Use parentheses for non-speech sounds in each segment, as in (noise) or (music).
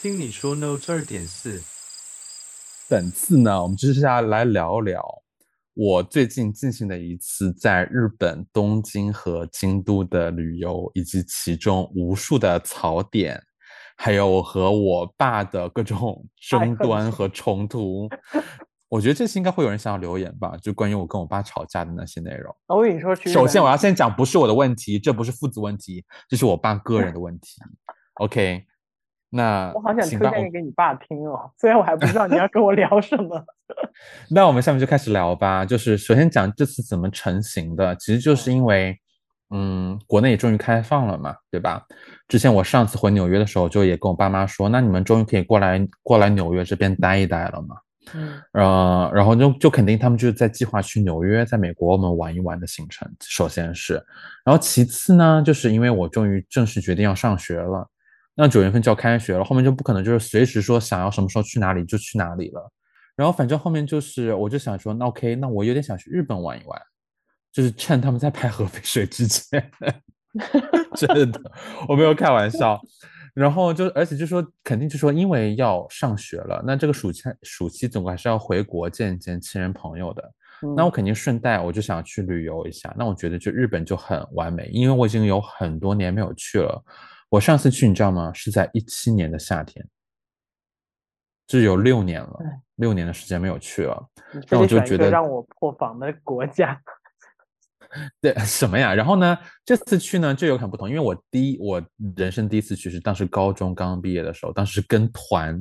听你说 Note 二点四，本次呢，我们就是要来聊聊我最近进行的一次在日本东京和京都的旅游，以及其中无数的槽点，还有我和我爸的各种争 (laughs) 端和冲突。我觉得这次应该会有人想要留言吧，就关于我跟我爸吵架的那些内容。我跟你说，首先我要先讲，不是我的问题，这不是父子问题，这是我爸个人的问题。OK，那我好想推荐给你爸听哦，虽然我还不知道你要跟我聊什么。(laughs) 那我们下面就开始聊吧。就是首先讲这次怎么成型的，其实就是因为，嗯，国内也终于开放了嘛，对吧？之前我上次回纽约的时候，就也跟我爸妈说，那你们终于可以过来过来纽约这边待一待了嘛。嗯，呃，然后就就肯定他们就是在计划去纽约，在美国我们玩一玩的行程。首先是，然后其次呢，就是因为我终于正式决定要上学了，那九月份就要开学了，后面就不可能就是随时说想要什么时候去哪里就去哪里了。然后反正后面就是，我就想说，那 OK，那我有点想去日本玩一玩，就是趁他们在拍核废水之前，(laughs) 真的，我没有开玩笑。然后就，而且就说肯定就说，因为要上学了，那这个暑期暑期总归还是要回国见见亲人朋友的。那我肯定顺带我就想去旅游一下。那我觉得就日本就很完美，因为我已经有很多年没有去了。我上次去你知道吗？是在一七年的夏天，就有六年了，六年的时间没有去了。那我就觉得让我破防的国家。(laughs) 对什么呀？然后呢？这次去呢就有很不同，因为我第一我人生第一次去是当时高中刚刚毕业的时候，当时跟团，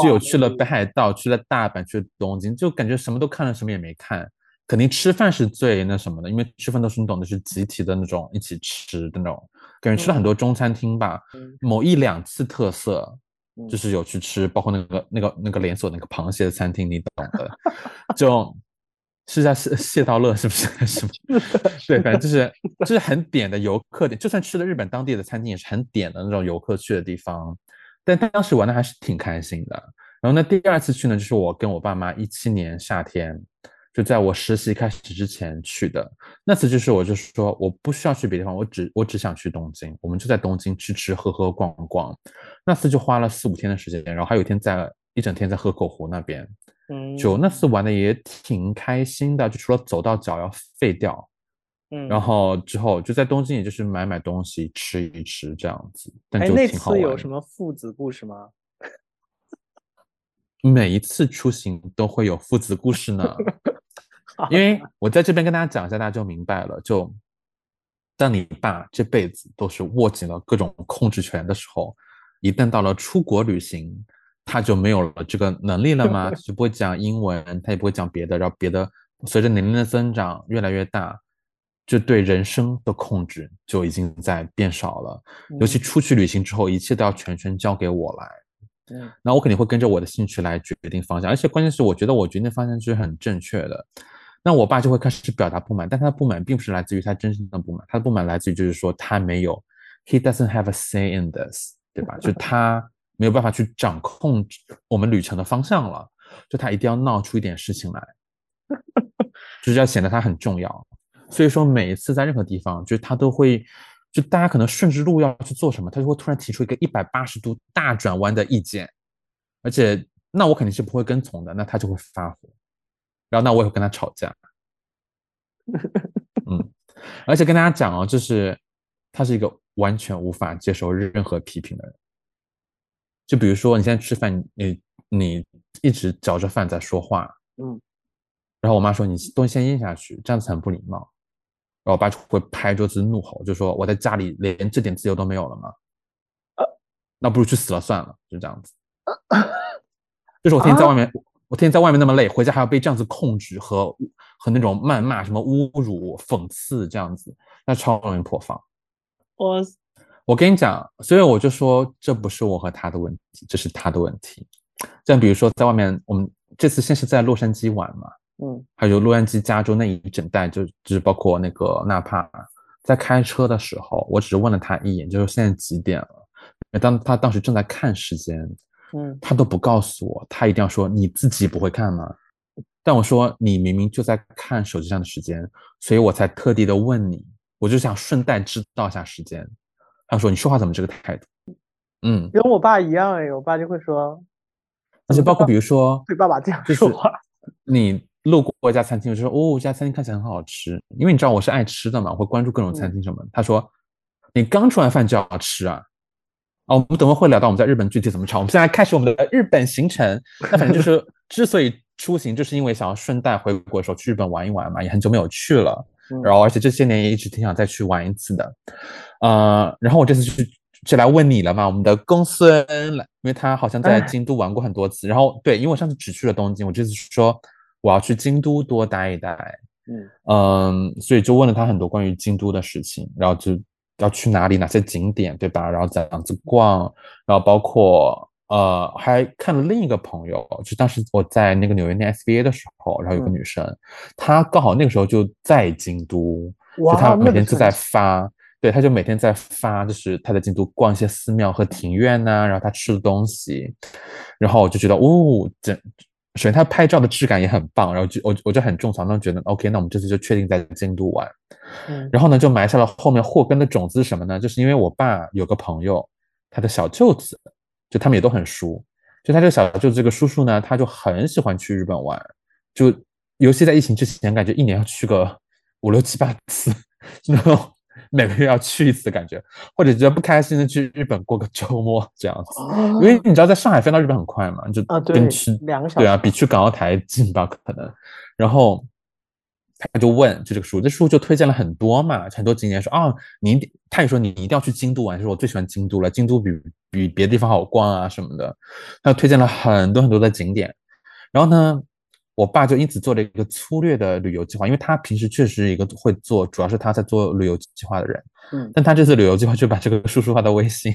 就有去了北海道，去了大阪，去了东京，就感觉什么都看了，什么也没看。肯定吃饭是最那什么的，因为吃饭都是你懂的，是集体的那种一起吃的那种，感觉吃了很多中餐厅吧。某一两次特色就是有去吃，包括那个那个那个连锁那个螃蟹的餐厅，你懂的，就。是在谢谢道乐是不是？(laughs) 什么？对，反正就是就是很点的游客点，就算吃了日本当地的餐厅，也是很点的那种游客去的地方。但当时玩的还是挺开心的。然后那第二次去呢，就是我跟我爸妈一七年夏天，就在我实习开始之前去的。那次就是我就是说我不需要去别的地方，我只我只想去东京，我们就在东京吃吃喝喝逛逛。那次就花了四五天的时间，然后还有一天在一整天在河口湖那边。嗯就那次玩的也挺开心的，就除了走到脚要废掉，嗯，然后之后就在东京，也就是买买东西吃一吃这样子。但就那次有什么父子故事吗？每一次出行都会有父子故事呢，(laughs) 因为我在这边跟大家讲一下，大家就明白了。就当你爸这辈子都是握紧了各种控制权的时候，一旦到了出国旅行。他就没有了这个能力了吗？就不会讲英文，他也不会讲别的，然后别的随着年龄的增长越来越大，就对人生的控制就已经在变少了。尤其出去旅行之后，一切都要全权交给我来。嗯，那我肯定会跟着我的兴趣来决定方向，而且关键是我觉得我决定方向是很正确的。那我爸就会开始表达不满，但他的不满并不是来自于他真正的不满，他的不满来自于就是说他没有，he doesn't have a say in this，对吧？就他。没有办法去掌控我们旅程的方向了，就他一定要闹出一点事情来，就是要显得他很重要。所以说每一次在任何地方，就是他都会，就大家可能顺着路要去做什么，他就会突然提出一个一百八十度大转弯的意见，而且那我肯定是不会跟从的，那他就会发火，然后那我也会跟他吵架。嗯，而且跟大家讲哦，就是他是一个完全无法接受任何批评的人。就比如说，你现在吃饭，你你一直嚼着饭在说话，嗯，然后我妈说你东西先咽下去，这样子很不礼貌，然后我爸就会拍桌子怒吼，就说我在家里连这点自由都没有了吗？那不如去死了算了，就这样子。(laughs) 就是我天天在外面，我天天在外面那么累，回家还要被这样子控制和和那种谩骂、什么侮辱、讽刺这样子，那超容易破防。我。我跟你讲，所以我就说这不是我和他的问题，这是他的问题。像比如说在外面，我们这次先是在洛杉矶玩嘛，嗯，还有洛杉矶、加州那一整带，就就是包括那个纳帕，在开车的时候，我只是问了他一眼，就是现在几点了。当他当时正在看时间，嗯，他都不告诉我，他一定要说你自己不会看吗？但我说你明明就在看手机上的时间，所以我才特地的问你，我就想顺带知道一下时间。他说：“你说话怎么这个态度？”嗯，跟我爸一样哎，我爸就会说，而且包括比如说，对爸爸这样就是说话，你路过一家餐厅，我就说哦，这家餐厅看起来很好吃，因为你知道我是爱吃的嘛，我会关注各种餐厅什么的。他说你刚吃完饭就要吃啊？哦，我们等会会聊到我们在日本具体怎么吃。我们现在开始我们的日本行程。那反正就是之所以出行，就是因为想要顺带回国的时候去日本玩一玩嘛，也很久没有去了。嗯然后而且这些年也一直挺想再去玩一次的。呃，然后我这次去就来问你了嘛，我们的公孙来，因为他好像在哎京都玩过很多次。然后对，因为我上次只去了东京，我这次说我要去京都多待一待。嗯嗯，所以就问了他很多关于京都的事情，然后就要去哪里，哪些景点，对吧？然后怎样子逛，然后包括呃，还看了另一个朋友，就当时我在那个纽约念 SBA 的时候，然后有个嗯女生，她刚好那个时候就在京都，就哇她每天就在发。对，她就每天在发，就是她在京都逛一些寺庙和庭院呐、然后她吃的东西，然后我就觉得，哦，这首先它拍照的质感也很棒，然后就我我就很种草，那觉得 OK，那我们这次就确定在京都玩。嗯然后呢，就埋下了后面祸根的种子是什么呢？就是因为我爸有个朋友，他的小舅子，就他们也都很熟，就他这个小舅子这个叔叔呢，他就很喜欢去日本玩，就尤其在疫情之前，感觉一年要去个五六七八次，(laughs) 然后每个月要去一次的感觉，或者觉得不开心的去日本过个周末这样子。因为你知道，在上海飞到日本很快嘛，就啊对跟去两个小对啊，比去港澳台近吧可能。然后他就问，就这个书，这书就推荐了很多嘛，很多景点说啊，你他也说你一定要去京都玩，说我最喜欢京都了，京都比比别的地方好逛啊什么的，他就推荐了很多很多的景点。然后呢，我爸就因此做了一个粗略的旅游计划，因为他平时确实一个会做，主要是他在做旅游计划的人。嗯但他这次旅游计划就把这个叔叔发的微信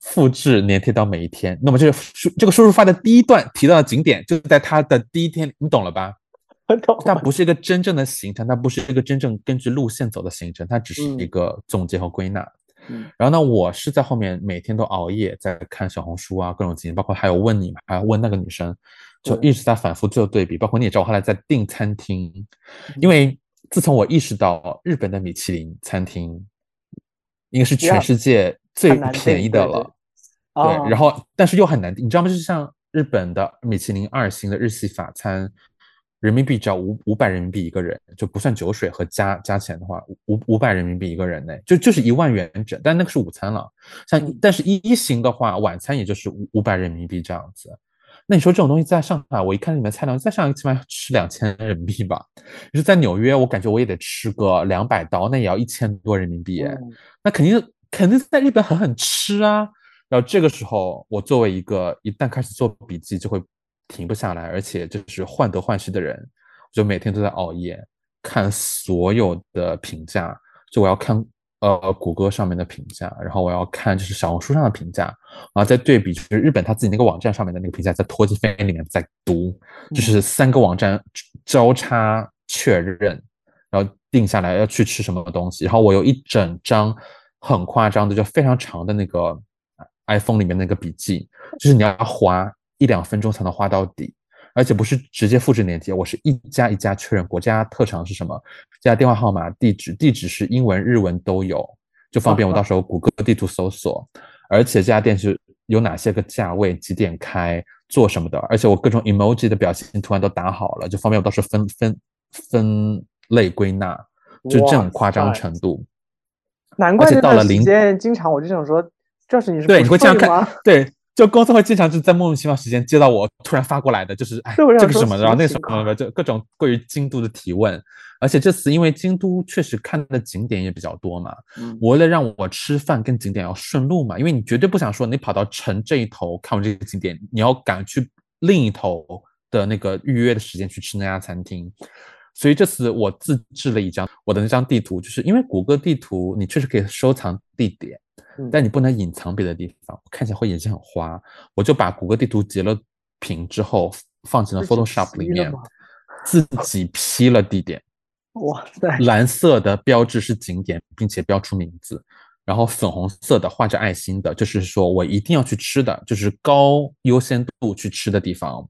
复制粘贴到每一天。那么这个叔这个叔叔发的第一段提到的景点，就在他的第一天，你懂了吧？它不是一个真正的行程，它不是一个真正根据路线走的行程，它只是嗯一个总结和归纳。嗯然后呢，我是在后面每天都熬夜在看小红书啊，各种经验，包括还有问你嘛，还有问那个女生，就一直在反复做对比。包括你也知道，我后来在订餐厅，嗯。因为自从我意识到日本的米其林餐厅应该是全世界最便宜的了，对。对，然后但是又很难订，你知道吗？就是像日本的米其林二星的日系法餐，人民币只要五五百人民币一个人，就不算酒水和加加钱的话，五五百人民币一个人呢，就就是一万元整，但那个是午餐了。像嗯但是一一星的话，晚餐也就是五五百人民币这样子。那你说这种东西在上海，我一看里面菜量，在上海起码要吃两千人民币吧？就是在纽约，我感觉我也得吃个两百刀，那也要一千多人民币。嗯那肯定肯定在日本狠狠吃啊。然后这个时候，我作为一个一旦开始做笔记就会停不下来，而且就是患得患失的人，我就每天都在熬夜看所有的评价，就我要看呃谷歌上面的评价，然后我要看就是小红书上的评价，然后再对比就是日本他自己那个网站上面的那个评价，在拖机飞里面在读，就是三个网站交叉确认，然后定下来要去吃什么东西，然后我有一整张很夸张的，就非常长的那个 iPhone 里面那个笔记，就是你要花一两分钟才能画到底，而且不是直接复制链接，我是一家一家确认国家特长是什么，加电话号码、地址，地址是英文、日文都有，就方便我到时候谷歌地图搜索。而且这家店是有哪些个价位、几点开、做什么的，而且我各种 emoji 的表情图案都打好了，就方便我到时候分分分类归纳，就这种夸张程度。难怪到了零间经常我就想说，这是你是对，不你会这样看吗？，对，就公司会经常就是在莫名其妙时间接到我突然发过来的，就是哎这个什么的，然后那个什什么情么的，就各种关于京都的提问。而且这次因为京都确实看的景点也比较多嘛，嗯我为了让我吃饭跟景点要顺路嘛，因为你绝对不想说你跑到城这一头看完这个景点，你要赶去另一头的那个预约的时间去吃那家餐厅。所以这次我自制了一张我的那张地图，就是因为谷歌地图你确实可以收藏地点，嗯但你不能隐藏别的地方，看起来会眼睛很花。我就把谷歌地图截了屏之后放进了 Photoshop 里面自己 P 了地点，哇塞，蓝色的标志是景点，并且标出名字，然后粉红色的画着爱心的，就是说我一定要去吃的，就是高优先度去吃的地方。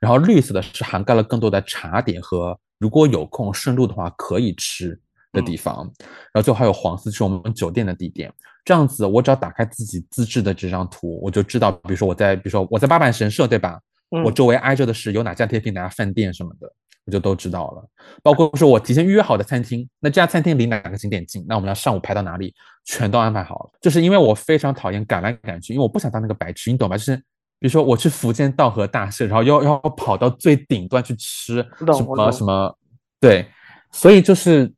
然后绿色的是涵盖了更多的茶点和如果有空顺路的话可以吃，的地方，然后最后还有黄寺，是我们酒店的地点。这样子，我只要打开自己自制的这张图，我就知道，比如说我在，比如说我在八坂神社，对吧？我周围挨着的是有哪家贴品、哪家饭店什么的，我就都知道了。包括说我提前预约好的餐厅，那这家餐厅离哪个景点近？那我们要上午排到哪里？全都安排好了。就是因为我非常讨厌赶来赶去，因为我不想当那个白痴，你懂吧？就是比如说我去福建道和大社，然后要要跑到最顶端去吃什么什么，对，所以就是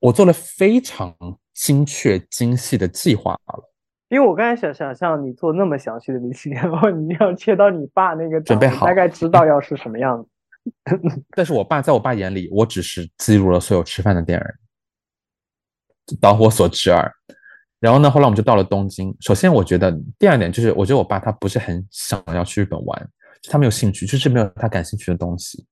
我做了非常精确精细的计划了。因为我刚才想想象你做那么详细的明细，(laughs) 然后你要切到你爸那个准备好，大概知道要是什么样子。(laughs) 但是我爸在我爸眼里，我只是记录了所有吃饭的店人，导火索之二。然后呢，后来我们就到了东京。首先，我觉得第二点就是，我觉得我爸他不是很想要去日本玩，他没有兴趣，就是没有他感兴趣的东西。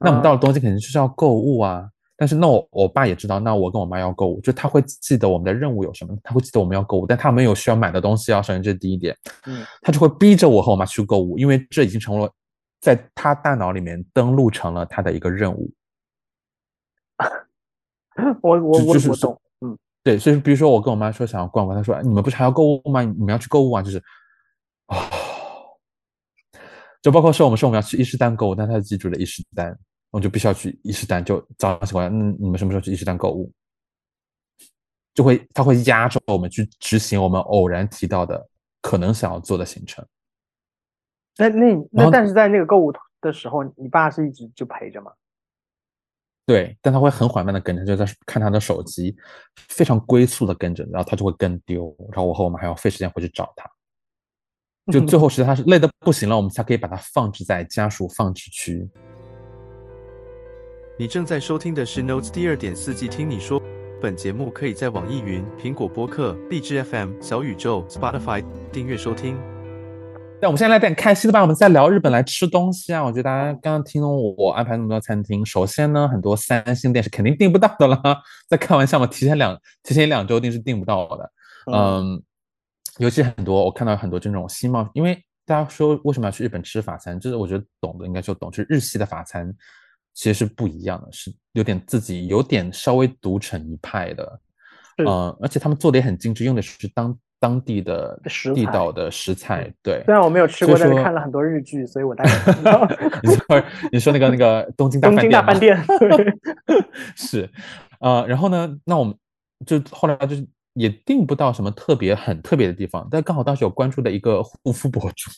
那我们到了东京，肯定就是要购物啊。但是那我我爸也知道，那我跟我妈要购物，就他会记得我们的任务有什么，他会记得我们要购物，但他没有需要买的东西啊。首先这是第一点，嗯，他就会逼着我和我妈去购物，因为这已经成了在他大脑里面登录成了他的一个任务。(laughs) 我我我我懂，嗯，对，所以比如说我跟我妈说想要逛逛，她说你们不是还要购物吗？你们要去购物啊，就是啊，就包括说我们说我们要去伊势丹购物，但她记住了伊势丹。我就必须要去伊势丹，就早上起来，嗯，你们什么时候去伊势丹购物？就会他会压着我们去执行我们偶然提到的可能想要做的行程。那那那，但是在那个购物的时候，你爸是一直就陪着吗？对，但他会很缓慢的跟着，就在看他的手机，非常龟速的跟着，然后他就会跟丢，然后我和我们还要费时间回去找他。就最后实在他是累的不行了，我们才可以把它放置在家属放置区。你正在收听的是 Notes 第二点四季，听你说。本节目可以在网易云、苹果播客、荔枝 FM、小宇宙、Spotify 订阅收听。那我们现在来点开心的吧，我们在聊日本来吃东西啊。我觉得大家刚刚听我我安排那么多餐厅，首先呢，很多三星店是肯定订不到的了。在开玩笑嘛，提前两提前两周订是订不到的。嗯，尤其很多我看到很多这种新冒，因为大家说为什么要去日本吃法餐，就是我觉得懂的应该就懂，就是日系的法餐。其实是不一样的，是有点自己有点稍微独成一派的，嗯，而且他们做的也很精致，用的是当当地的地道的食材。对，虽然我没有吃过，但是看了很多日剧，所以我大概知道。(laughs) (laughs) 你说你说那个那个 (laughs) 东京大饭店，东京大饭店是，呃，然后呢，那我们就后来就是也订不到什么特别很特别的地方，但刚好当时有关注的一个护肤博主，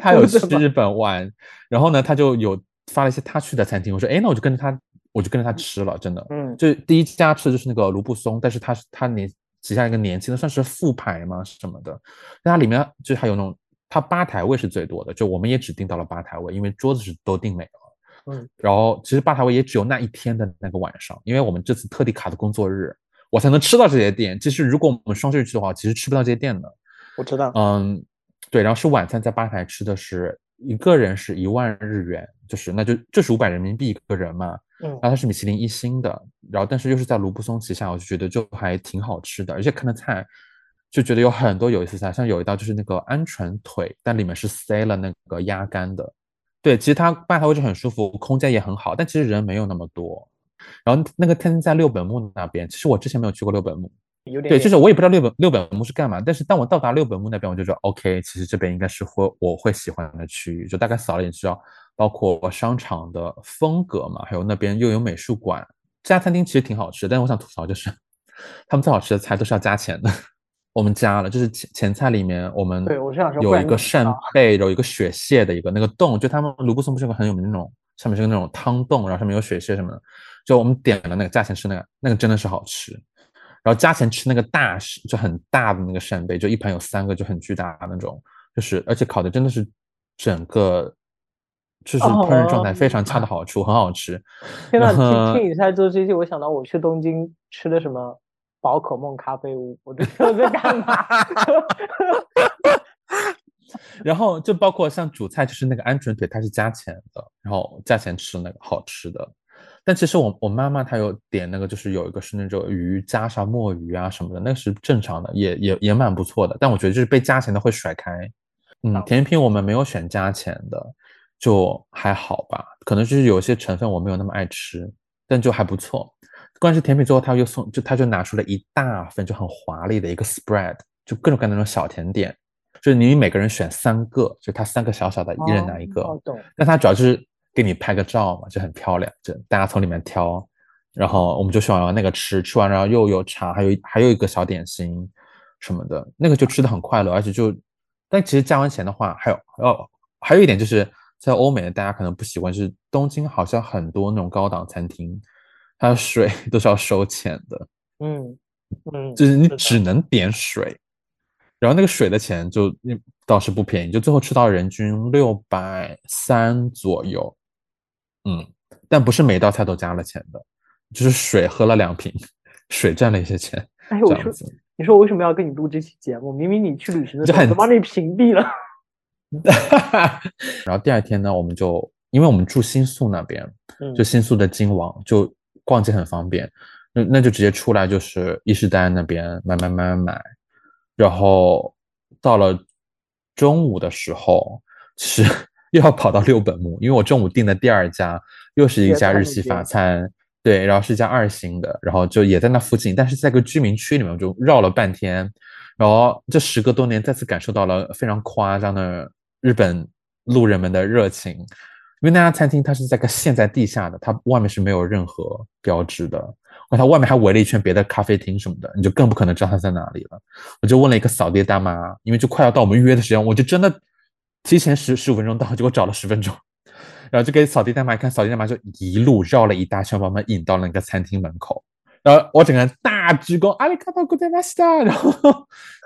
他有去日本玩，然后呢，他就有。发了一些他去的餐厅，我说，哎，那我就跟着他，我就跟着他吃了，真的，嗯，就第一家吃的就是那个卢布松，但是他是他年旗下一个年轻的，算是副牌吗？什么的，那它里面就还有那种，它吧台位是最多的，就我们也只订到了吧台位，因为桌子是都订没了，嗯，然后其实吧台位也只有那一天的那个晚上，因为我们这次特地卡的工作日，我才能吃到这些店，其实如果我们双休日去的话，其实吃不到这些店的，我知道，嗯，对，然后是晚餐在吧台吃的是。一个人是一万日元，就是那就就是五百人民币一个人嘛。嗯，然后它是米其林一星的，然后但是又是在卢布松旗下，我就觉得就还挺好吃的，而且看的菜就觉得有很多有意思菜，像有一道就是那个鹌鹑腿，但里面是塞了那个鸭肝的。对，其实它吧台位置很舒服，空间也很好，但其实人没有那么多。然后那个餐厅在六本木那边，其实我之前没有去过六本木。对，就是我也不知道六本六本木是干嘛，但是当我到达六本木那边，我就觉得 OK，其实这边应该是会我会喜欢的区域，就大概扫了也知道，包括商场的风格嘛，还有那边又有美术馆。这家餐厅其实挺好吃，但是我想吐槽就是，他们最好吃的菜都是要加钱的。我们加了，就是前前菜里面我们对我是想说有一个扇贝，有一个雪蟹的一个那个洞，就他们卢布松不是有个很有名那种，上面是个那种汤洞，然后上面有雪蟹什么的，就我们点了那个价钱是那个，那个真的是好吃。然后加钱吃那个大就很大的那个扇贝，就一盘有三个，就很巨大那种，就是而且烤的真的是整个就是烹饪状态非常恰到 (laughs) 好处，很好吃。天呐，听听你在做这些，我想到我去东京吃的什么宝可梦咖啡屋，我都道 (laughs) 在干嘛。然后就包括像主菜，就是那个鹌鹑腿，它是加钱的，然后加钱吃那个好吃的。但其实我我妈妈她有点那个，就是有一个是那种鱼加上墨鱼啊什么的，那是正常的，也也也蛮不错的。但我觉得就是被加钱的会甩开。嗯，甜品我们没有选加钱的，就还好吧。可能就是有些成分我没有那么爱吃，但就还不错。关键是甜品之后，他又送，就他就拿出了一大份就很华丽的一个 spread，就各种各样的那种小甜点，就是你每个人选三个，就他三个小小的，一人拿一个。哦，懂。但他主要就是给你拍个照嘛，就很漂亮，就大家从里面挑，然后我们就选完那个吃，吃完然后又有茶，还有还有一个小点心什么的，那个就吃的很快乐，而且就，但其实加完钱的话，还有哦，还有一点就是在欧美的大家可能不习惯，就是东京好像很多那种高档餐厅。它的水 (laughs) 都是要收钱的，嗯嗯，就是你只能点水，然后那个水的钱就倒是不便宜，就最后吃到人均六百三左右，嗯，但不是每道菜都加了钱的，就是水喝了两瓶，水赚了一些钱。哎，我说，你说我为什么要跟你录这期节目？明明你去旅行的时候都把你屏蔽了。(laughs) 然后第二天呢，我们就因为我们住新宿那边，就新宿的金王就。逛街很方便，那那就直接出来就是伊势丹那边买买买买买，然后到了中午的时候，其实又要跑到六本木，因为我中午订的第二家又是一家日系法餐，对，然后是一家二星的，然后就也在那附近，但是在个居民区里面，我就绕了半天，然后这时隔多年再次感受到了非常夸张的日本路人们的热情。因为那家餐厅它是在个陷在地下的，它外面是没有任何标志的，而它外面还围了一圈别的咖啡厅什么的，你就更不可能知道它在哪里了。我就问了一个扫地大妈，因为就快要到我们预约的时间，我就真的提前十十五分钟到，结果找了十分钟，(laughs) 然后就给扫地大妈看，扫地大妈就一路绕了一大圈，把我们引到了那个餐厅门口，然后我整个人大鞠躬，阿里卡多古德玛西达，(laughs) 然后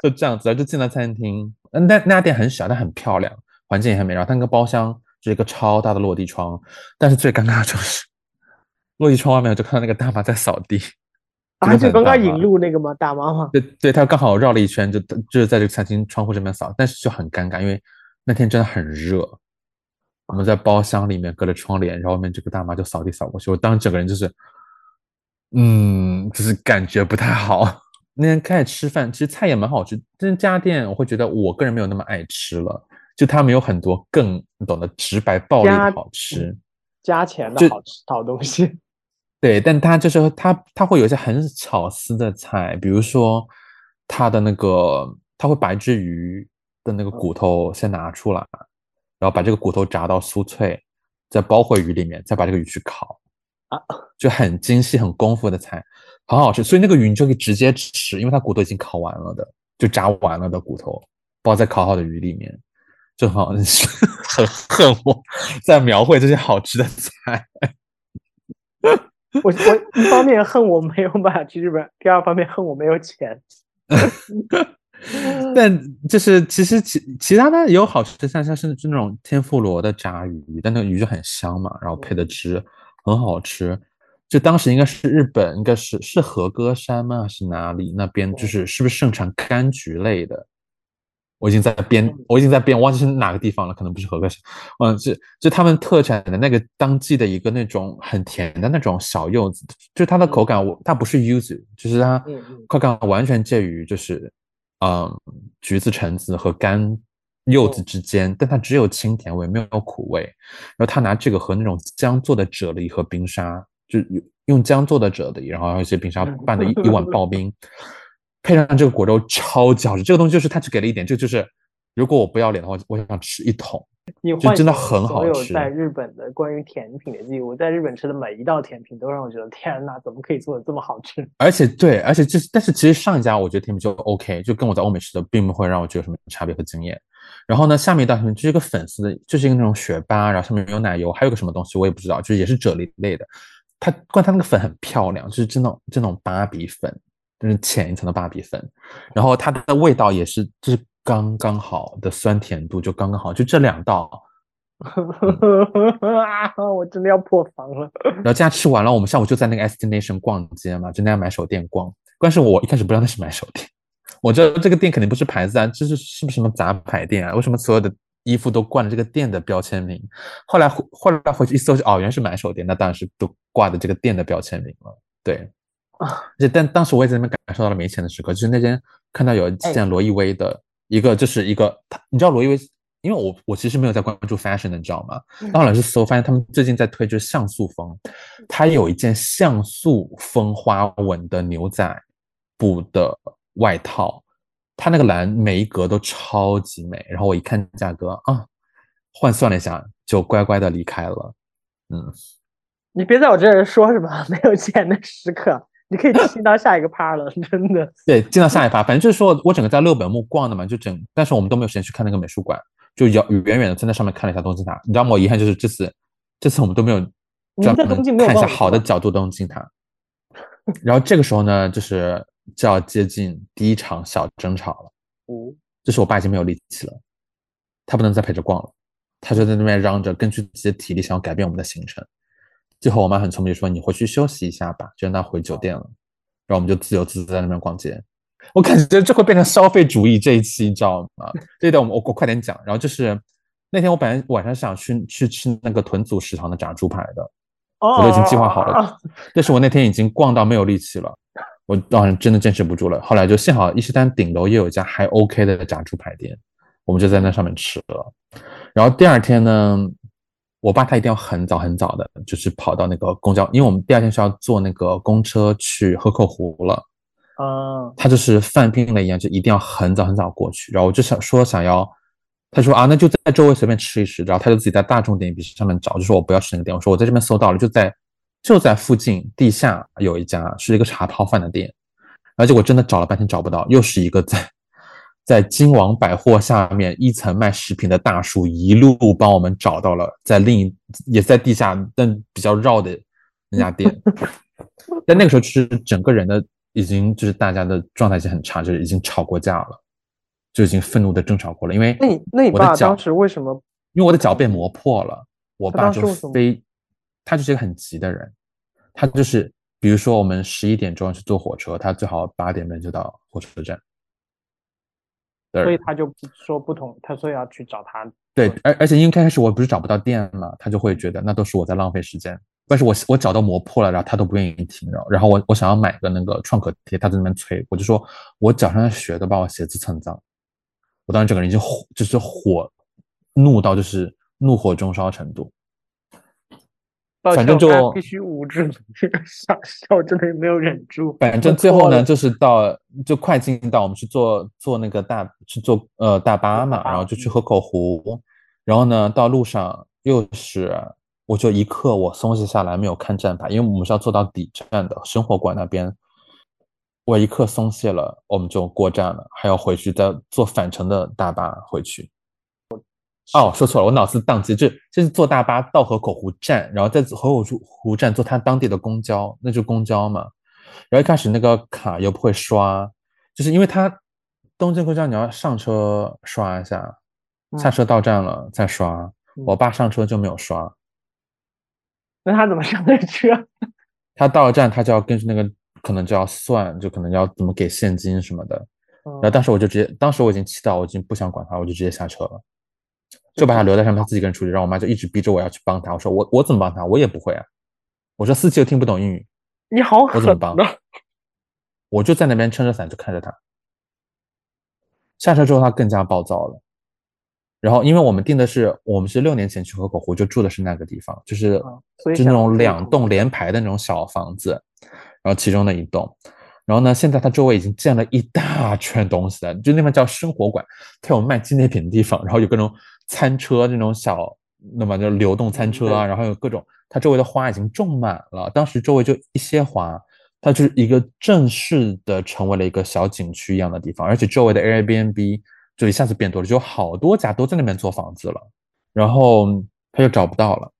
就这样子就进了餐厅。嗯，那那家店很小，但很漂亮，环境也很美，然后它那个包厢。是一个超大的落地窗，但是最尴尬的就是 (laughs) 落地窗外面就看到那个大妈在扫地，啊，就刚刚引路那个吗？大妈吗？对对，她刚好绕了一圈，就就是在这个餐厅窗户这边扫，但是就很尴尬，因为那天真的很热，我们在包厢里面隔着窗帘，然后外面这个大妈就扫地扫过去，我当时整个人就是，嗯，就是感觉不太好。那天开始吃饭，其实菜也蛮好吃，但是这家店我会觉得我个人没有那么爱吃了。就他们有很多更懂得直白暴力的好吃，加钱的好吃好东西。(laughs) 对，但他就是他他会有一些很巧思的菜，比如说他的那个他会把一只鱼的那个骨头先拿出来，然后把这个骨头炸到酥脆，再包回鱼里面，再把这个鱼去烤啊，(laughs) 就很精细很功夫的菜，很好吃。所以那个鱼你就可以直接吃，因为它骨头已经烤完了的，就炸完了的骨头包在烤好的鱼里面。正好 (laughs) 很恨我 (laughs) 在描绘这些好吃的菜。我我一方面恨我没有办法去日本，第二方面恨我没有钱。但就是其实其其他的也有好吃的，像像是那种天妇罗的炸鱼，但那个鱼就很香嘛，然后配的汁很好吃。就当时应该是日本，应该是是和歌山吗？还是哪里那边？就是是不是盛产柑橘类的？我已经在编，我已经在编，忘记是哪个地方了，可能不是和歌山，嗯，是就他们特产的那个当季的一个那种很甜的那种小柚子，就它的口感，我它不是柚子，就是它口感完全介于就是嗯橘子、橙子和干柚子之间，但它只有清甜味，没有苦味。然后他拿这个和那种姜做的啫喱和冰沙，就用姜做的啫喱，然后还有一些冰沙拌的一一碗刨冰。(laughs) 配上这个果肉超级好吃，这个东西就是他只给了一点，这就是如果我不要脸的话，我想吃一桶，就真的很好吃。在日本的关于甜品的记忆，我在日本吃的每一道甜品都让我觉得天哪，怎么可以做的这么好吃？(laughs) 而且对，而且这但是其实上一家我觉得甜品就 OK，就跟我在欧美吃的并不会让我觉得有什么差别和惊艳。然后呢，下面一道甜品就是一个粉丝的，就是一个那种雪巴，然后上面有奶油，还有个什么东西我也不知道，就是也是啫喱类的。它关它那个粉很漂亮，就是这种这种芭比粉。就是浅一层的芭比粉，然后它的味道也是就是刚刚好的酸甜度，就刚刚好，就这两道。(laughs) 我真的要破防了。然后这样吃完了，我们下午就在那个 Estination 逛街嘛，就那家买手店逛。关键是我一开始不知道那是买手店，我知道这个店肯定不是牌子啊，这是是不是什么杂牌店啊？为什么所有的衣服都挂了这个店的标签名？后来后来回去一搜，哦，原来是买手店，那当然是都挂的这个店的标签名了。对。而且，但当时我也在那边感受到了没钱的时刻，就是那天看到有一件罗意威的一个，就是一个他，你知道罗意威因为我我其实没有在关注 fashion 的，你知道吗？然后老是搜，发现他们最近在推就是像素风，他有一件像素风花纹的牛仔布的外套，它那个蓝每一格都超级美。然后我一看价格啊，换算了一下，就乖乖的离开了。嗯，你别在我这儿说什么 (laughs) 没有钱的时刻。你可以进到下一个趴了，(laughs) 真的。对，进到下一趴，反正就是说我整个在六本木逛的嘛，就整，但是我们都没有时间去看那个美术馆，就遥远远的站在上面看了一下东京塔。你知道吗？遗憾就是这次，这次我们都没有专门看一下好的角度东京塔。然后这个时候呢，就是就要接近第一场小争吵了。哦，就是我爸已经没有力气了，他不能再陪着逛了，他就在那边嚷着，根据自己的体力想要改变我们的行程。最后，我妈很聪明，说：“你回去休息一下吧，就让她回酒店了。”然后我们就自由自在在那边逛街。我感觉这会变成消费主义这一期，你知道吗？这一段我我我快点讲。然后就是那天我本来晚上想去去吃那个豚祖食堂的炸猪排的，我都已经计划好了。但是我那天已经逛到没有力气了，我当然真的坚持不住了。后来就幸好伊势丹顶楼也有一家还 OK 的炸猪排店，我们就在那上面吃了。然后第二天呢？我爸他一定要很早很早的，就是跑到那个公交，因为我们第二天是要坐那个公车去河口湖了。啊，他就是犯病了一样，就一定要很早很早过去。然后我就想说想要，他说啊，那就在周围随便吃一吃。然后他就自己在大众点评上面找，就说我不要吃那个店。我说我在这边搜到了，就在就在附近地下有一家是一个茶泡饭的店。然后结果真的找了半天找不到，又是一个在。在金王百货下面一层卖食品的大叔，一路帮我们找到了在另一也在地下但比较绕的那家店。(laughs) 但那个时候其实整个人的已经就是大家的状态已经很差，就是已经吵过架了，就已经愤怒的争吵过了。因为那你那你爸当时为什么？因为我的脚被磨破了，我爸就非他就是一个很急的人，他就是比如说我们十一点钟去坐火车，他最好八点半就到火车站。所以他就说不同，他说要去找他。对，而而且因为开始我不是找不到店嘛，他就会觉得那都是我在浪费时间。但是我我脚都磨破了，然后他都不愿意停。然后然后我我想要买个那个创可贴，他在那边催，我就说我脚上的血都把我鞋子蹭脏。我当时整个人就火，就是火，怒到就是怒火中烧程度。反正就必须无知，(laughs) 想笑真的没有忍住。反正最后呢，就是到就快进到我们去坐坐那个大去坐呃大巴嘛，然后就去河口湖，然后呢到路上又是我就一刻我松懈下来没有看站牌，因为我们是要坐到底站的生活馆那边，我一刻松懈了，我们就过站了，还要回去再坐返程的大巴回去。哦，说错了，我脑子宕机，就就是坐大巴到河口湖站，然后在河口湖湖站坐他当地的公交，那就公交嘛。然后一开始那个卡又不会刷，就是因为他东京公交你要上车刷一下，下车到站了再刷。我爸上车就没有刷，那他怎么上的车？(laughs) 他到了站，他就要根据那个可能就要算，就可能要怎么给现金什么的。然后当时我就直接，当时我已经气到我已经不想管他，我就直接下车了。就把他留在上面，他自己一个人处理。然后我妈就一直逼着我要去帮他。我说我我怎么帮他？我也不会啊。我说司机又听不懂英语，你好狠！我怎么帮？我就在那边撑着伞就看着他。下车之后他更加暴躁了。然后因为我们订的是我们是六年前去河口湖就住的是那个地方，就是就那种两栋连排的那种小房子，然后其中的一栋。然后呢，现在它周围已经建了一大圈东西了，就那边叫生活馆，它有卖纪念品的地方，然后有各种餐车那种小，那么就流动餐车啊，然后有各种，它周围的花已经种满了。当时周围就一些花，它就是一个正式的成为了一个小景区一样的地方，而且周围的 Airbnb 就一下子变多了，就有好多家都在那边做房子了。然后他就找不到了，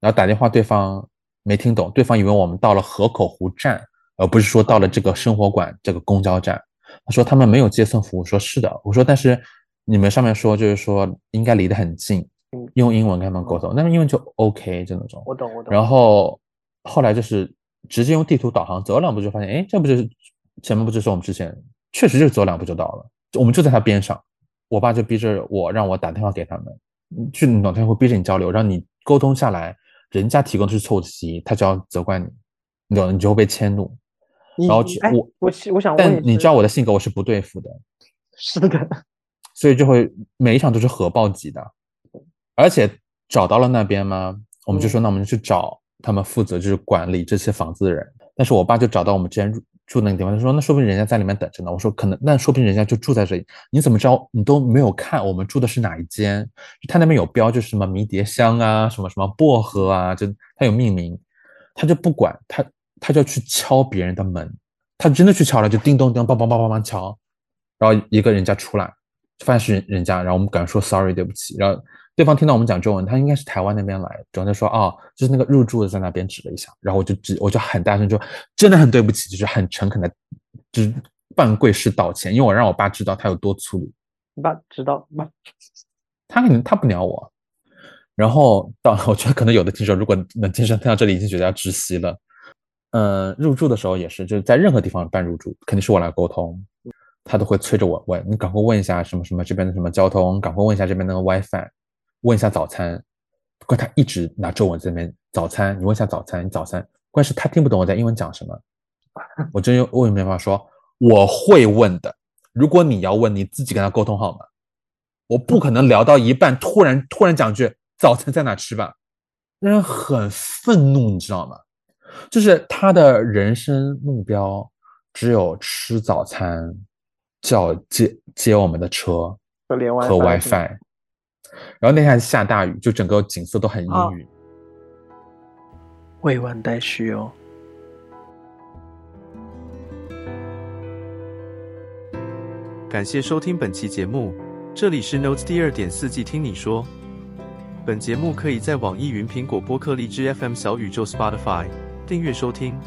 然后打电话对方没听懂，对方以为我们到了河口湖站。而不是说到了这个生活馆这个公交站，他说他们没有接送服务，说是的，我说但是你们上面说就是说应该离得很近，用英文跟他们沟通，那么英文就 OK 就那种。我懂我懂。然后后来就是直接用地图导航走两步就发现，哎，这不就是前面不就是我们之前确实就是走两步就到了，我们就在他边上。我爸就逼着我让我打电话给他们，去老天会逼着你交流，让你沟通下来，人家提供的是错误信息，他就要责怪你，你懂，你就会被迁怒。然后我我我想，但你知道我的性格，我是不对付的。是的，所以就会每一场都是核爆级的，而且找到了那边吗？我们就说那我们就去找他们负责就是管理这些房子的人，但是我爸就找到我们之前住那个地方，他说那说不定人家在里面等着呢。我说可能，那说不定人家就住在这里，你怎么知道？你都没有看我们住的是哪一间？他那边有标，就是什么迷迭香啊，什么什么薄荷啊，就他有命名，他就不管他，他就去敲别人的门，他真的去敲了，就叮咚叮咚，梆梆梆梆梆敲，然后一个人家出来，发现是人人家，然后我们敢说 sorry 对不起，然后对方听到我们讲中文，他应该是台湾那边来，然后他说哦，就是那个入住的在那边指了一下，然后我就指，我就很大声说，真的很对不起，就是很诚恳的，就是半跪式道歉，因为我让我爸知道他有多粗鲁。你爸知道吗？他肯定他不鸟我，然后到我觉得可能有的听众如果能听上听到这里，已经觉得要窒息了。嗯，入住的时候也是，就是在任何地方办入住，肯定是我来沟通，他都会催着我问你，赶快问一下什么什么这边的什么交通，赶快问一下这边那个 WiFi，问一下早餐。怪他一直拿中文在那边早餐，你问一下早餐，你早餐。关键是他听不懂我在英文讲什么，我真又我也没办法说，我会问的。如果你要问，你自己跟他沟通好吗？我不可能聊到一半，突然突然讲句早餐在哪吃吧，让人很愤怒，你知道吗？就是他的人生目标只有吃早餐，叫接接我们的车和 WiFi。然后那天还下大雨，就整个景色都很阴郁，未完待续哦。感谢收听本期节目，这里是 Notes 第二点四季听你说。本节目可以在网易云、苹果播客、荔枝 FM、小宇宙、Spotify 订阅收听，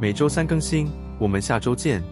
每周三更新。我们下周见。